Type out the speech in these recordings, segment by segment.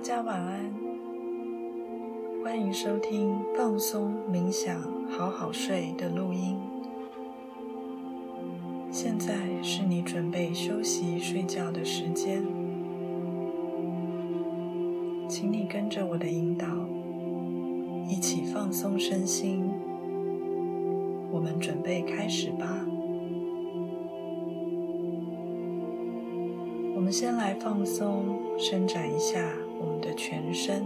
大家晚安，欢迎收听放松冥想好好睡的录音。现在是你准备休息睡觉的时间，请你跟着我的引导，一起放松身心。我们准备开始吧。我们先来放松，伸展一下我们的全身。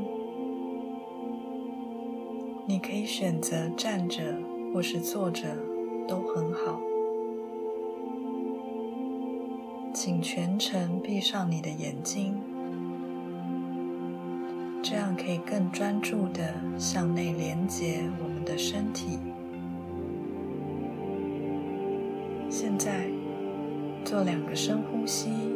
你可以选择站着或是坐着，都很好。请全程闭上你的眼睛，这样可以更专注地向内连接我们的身体。现在做两个深呼吸。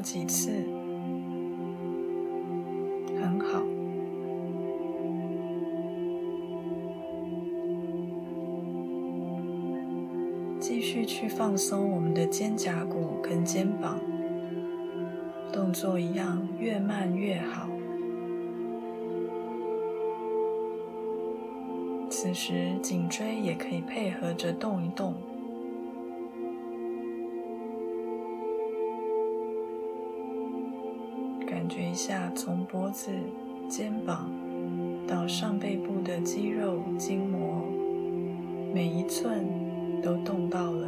几次。很好继续去放松我们的肩胛骨跟肩膀，动作一样，越慢越好。此时颈椎也可以配合着动一动，觉一下从脖子、肩膀到上背部的肌肉、筋膜，每一寸。都动到了，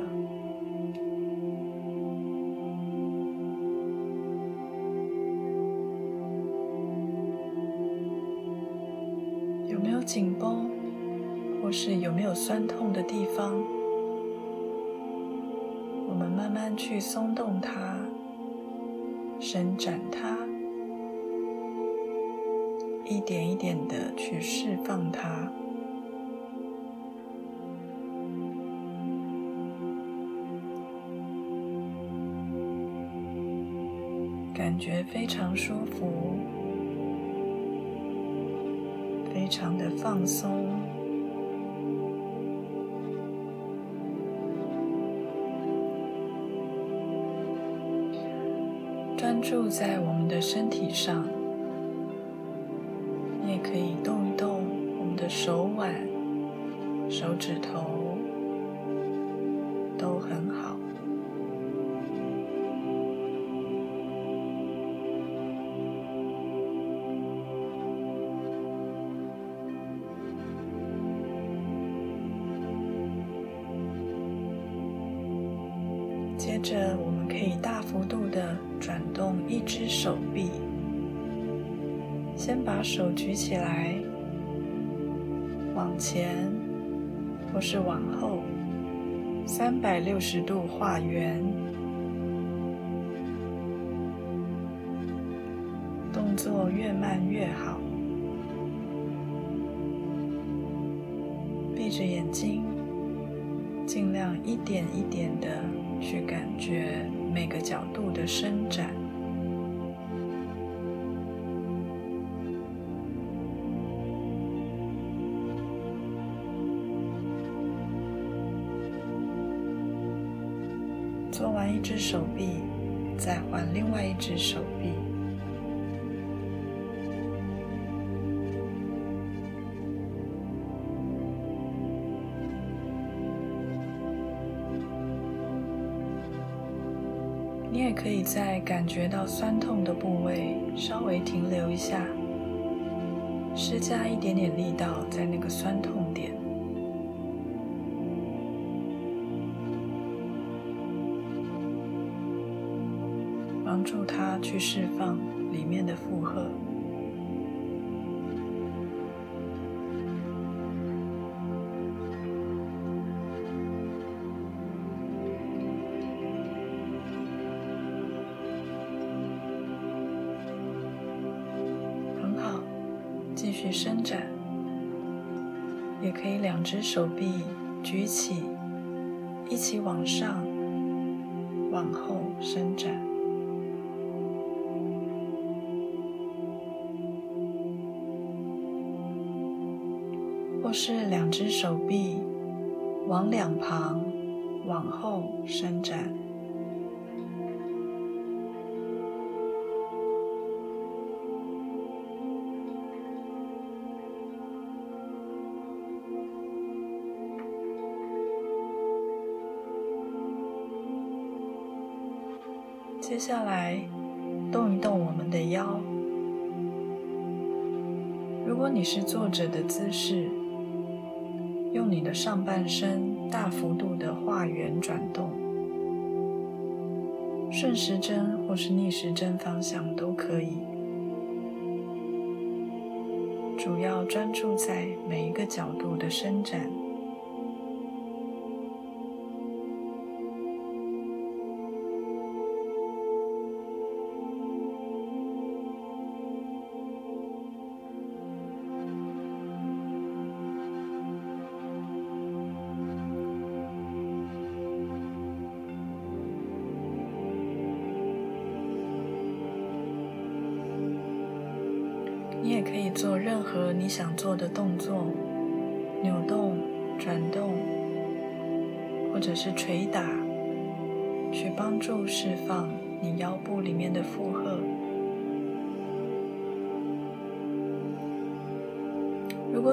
有没有紧绷，或是有没有酸痛的地方？我们慢慢去松动它，伸展它，一点一点的去释放它。感觉非常舒服，非常的放松。专注在我们的身体上，越慢越好。闭着眼睛，尽量一点一点的去感觉每个角度的伸展。做完一只手臂，再换另外一只手可以在感觉到酸痛的部位稍微停留一下，施加一点点力道在那个酸痛点。帮助他去释放里面的负荷。伸展，也可以两只手臂举起，一起往上、往后伸展。或是两只手臂往两旁、往后伸展。接下来，动一动我们的腰。如果你是坐着的姿势，用你的上半身大幅度的画圆转动，顺时针或是逆时针方向都可以。主要专注在每一个角度的伸展。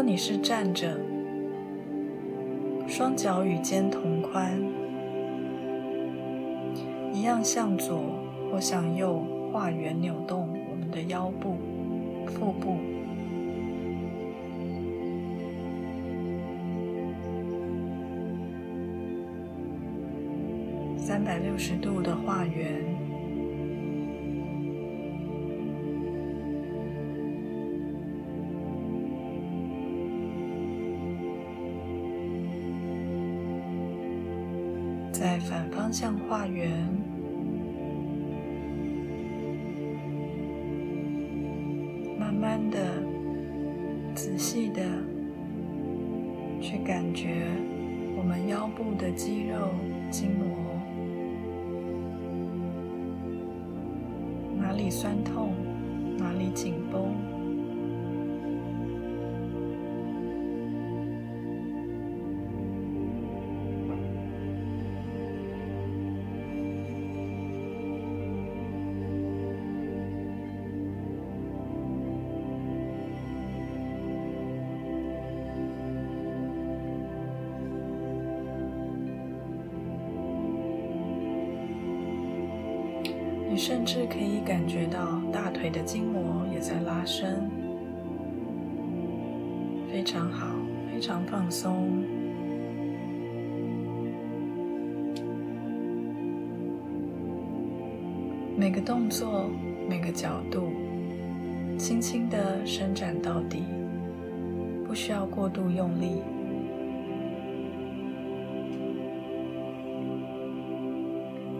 你是站着，双脚与肩同宽，一样向左或向右画圆扭动我们的腰部。腹部，三百六十度的画圆，画圆。慢慢的、仔细的去感觉我们腰部的肌肉、筋膜，哪里酸痛，哪里紧绷。至可以感觉到大腿的筋膜也在拉伸，非常好，非常放松。每个动作、每个角度，轻轻的伸展到底，不需要过度用力。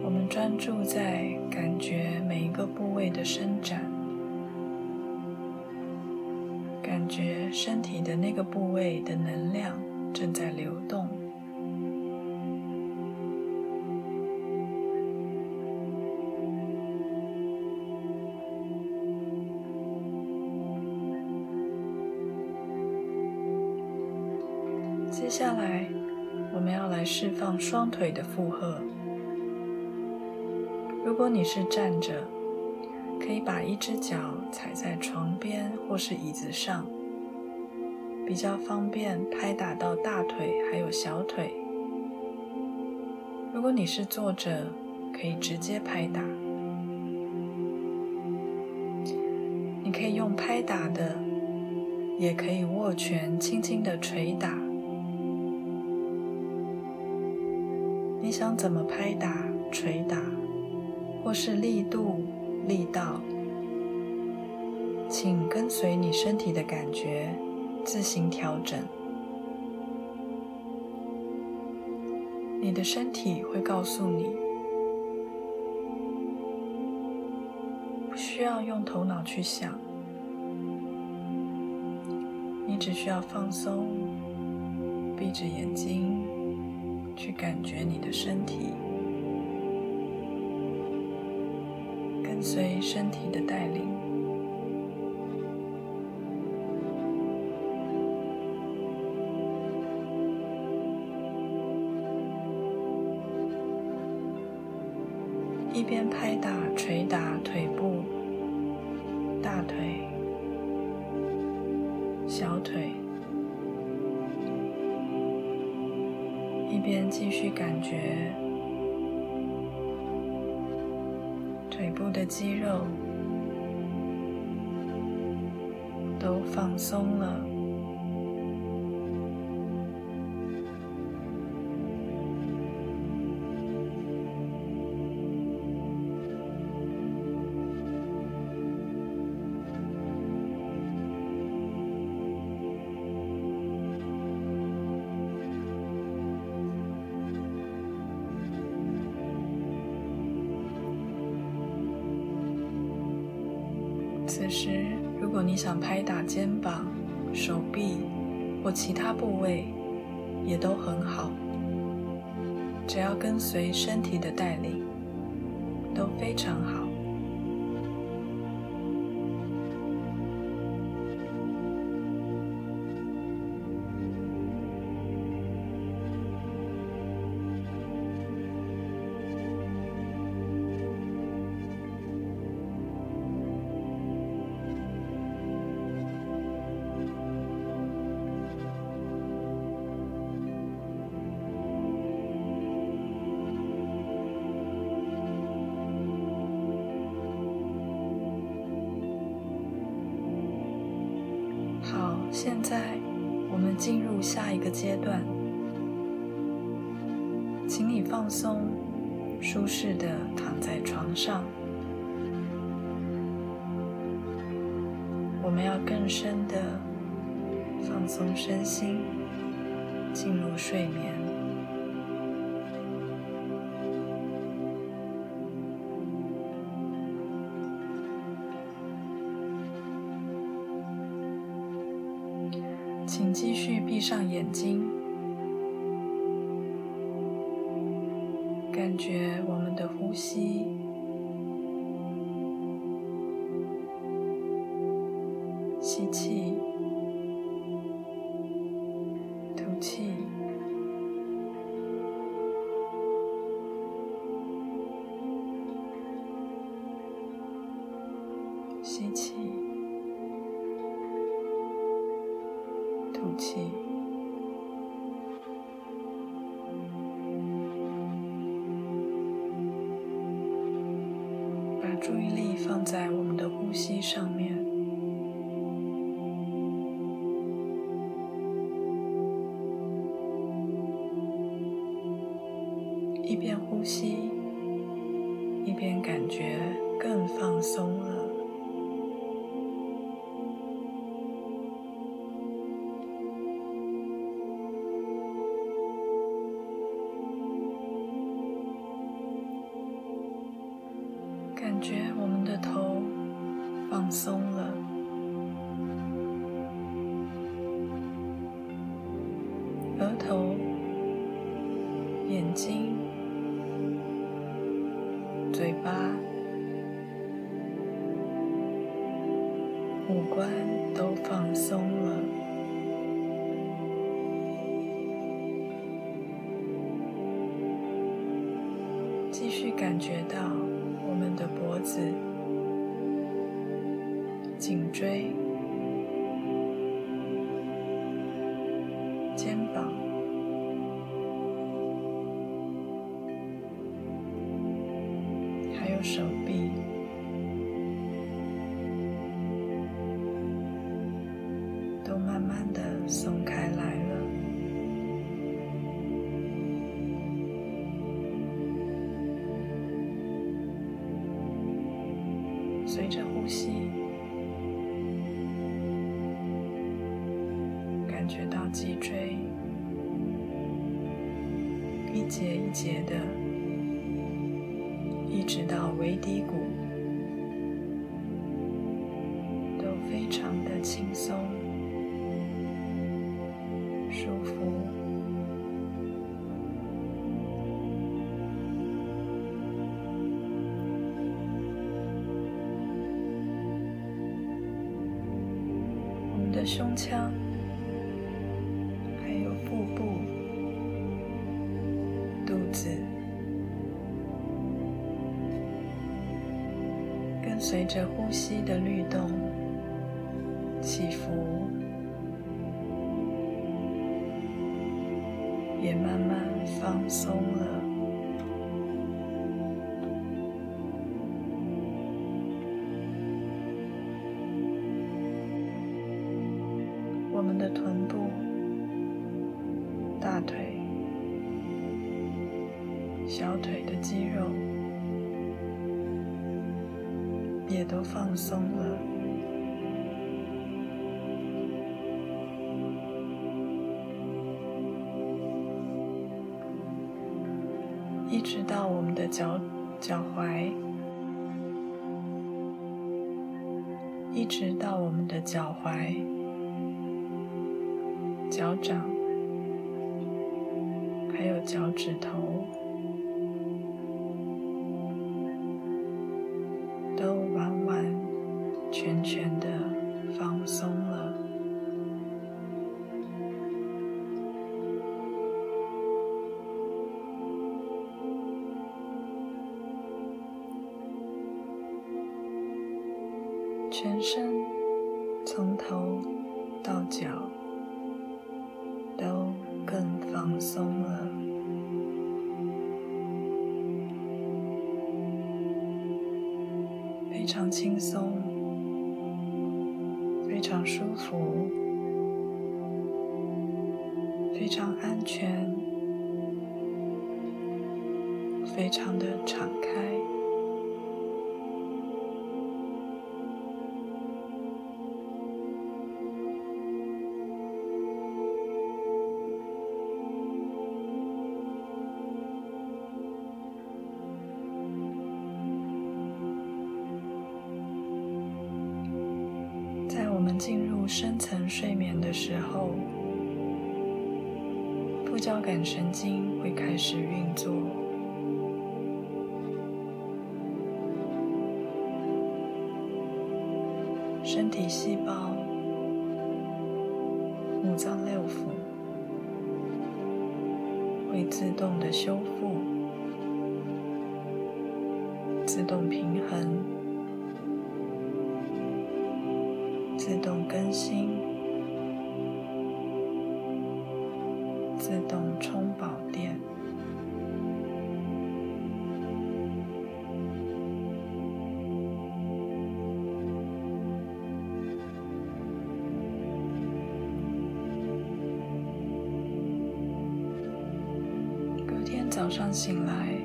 我们专注在感觉每一个部位的伸展，感觉身体的那个部位的能量正在流动。接下来，我们要来释放双腿的负荷。如果你是站着，可以把一只脚踩在床边或是椅子上，比较方便拍打到大腿还有小腿。如果你是坐着，可以直接拍打。你可以用拍打的，也可以握拳轻轻的捶打。你想怎么拍打、捶打，或是力度、力道，请跟随你身体的感觉，自行调整。你的身体会告诉你，不需要用头脑去想，你只需要放松，闭着眼睛。去感觉你的身体，随身体的带领，继续感觉到我们的脖子颈椎肩膀。还有手臂。都放松了。一直到我们的脚脚踝一直到我们的脚踝脚掌还有脚趾头。早上醒来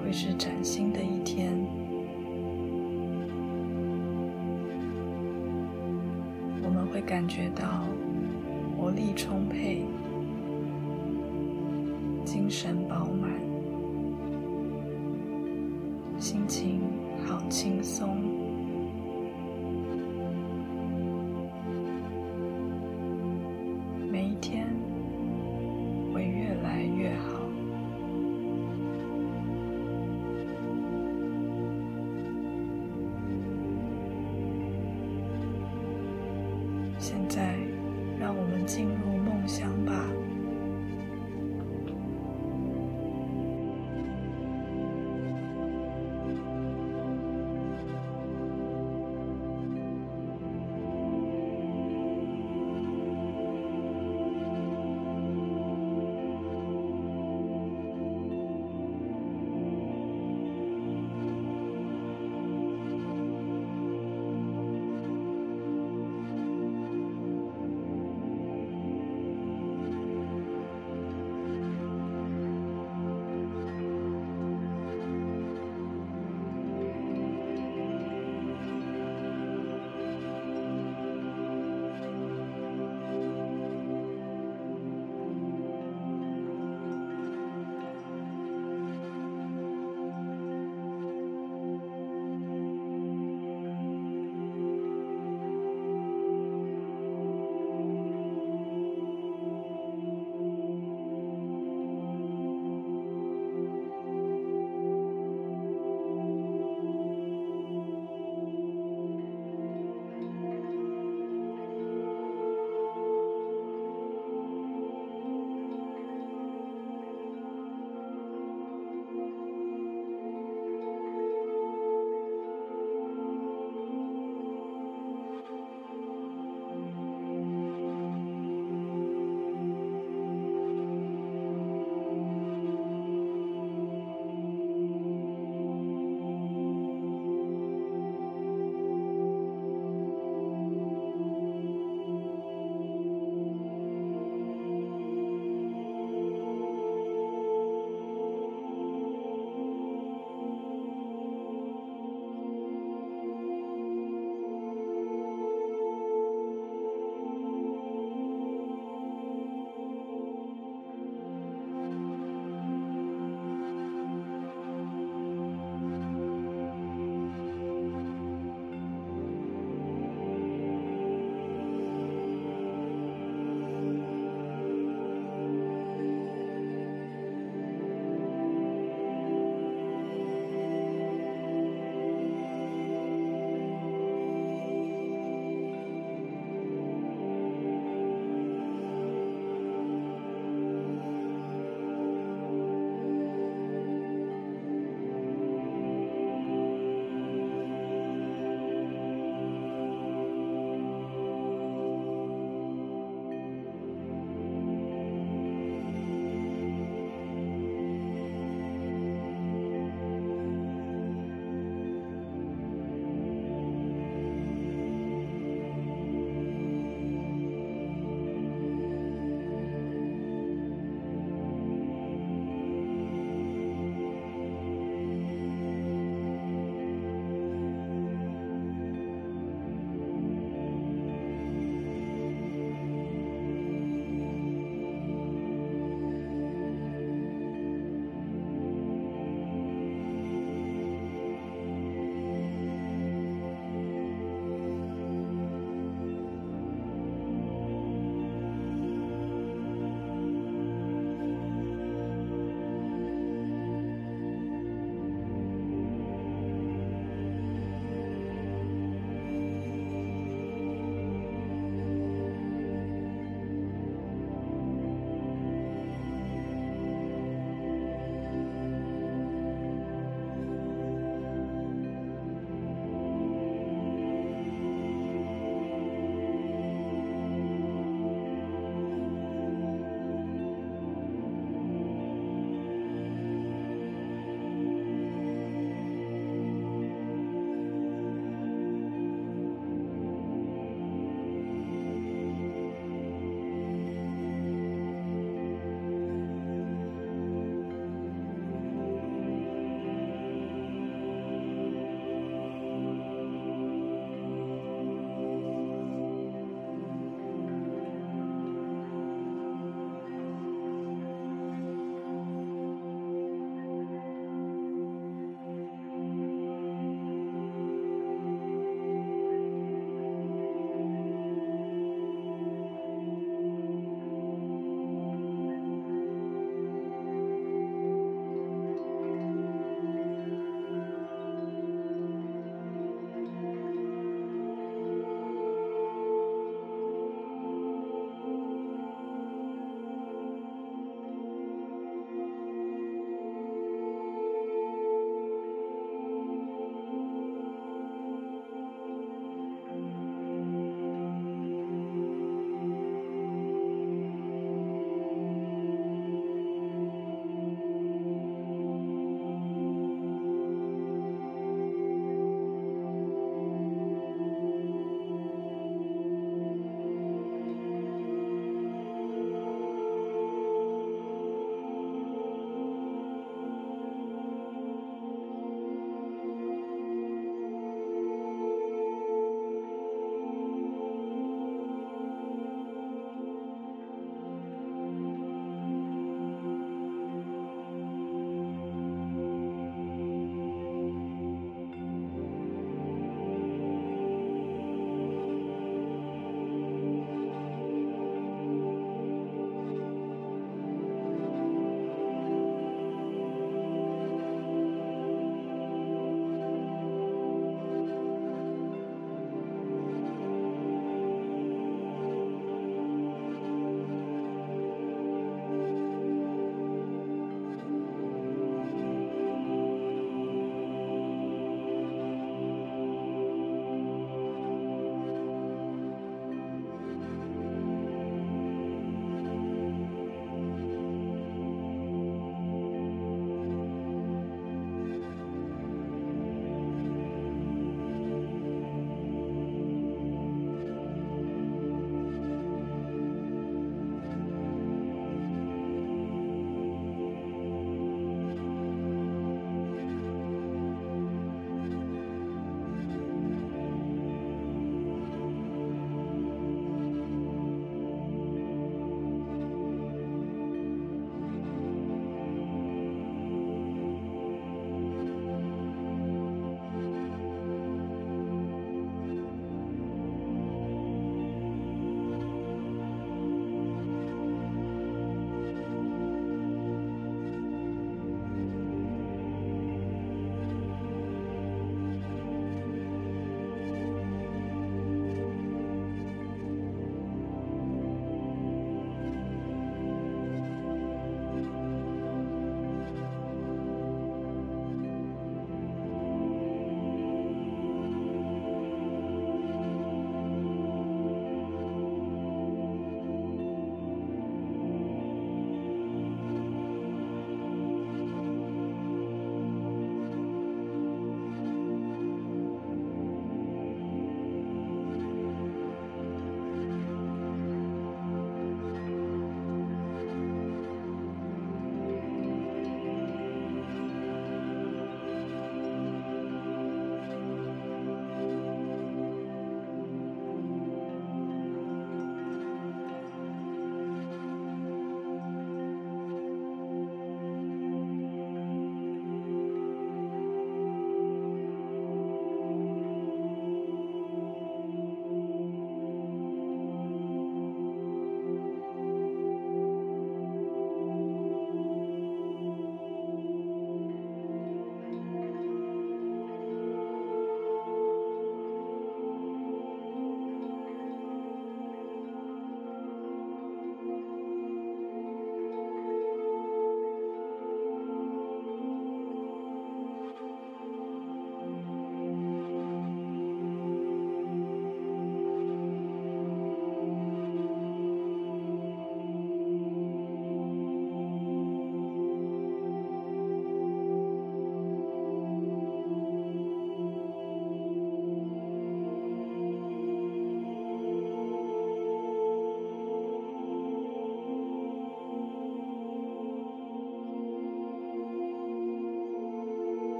会是崭新的一天。我们会感觉到活力充沛精神饱满。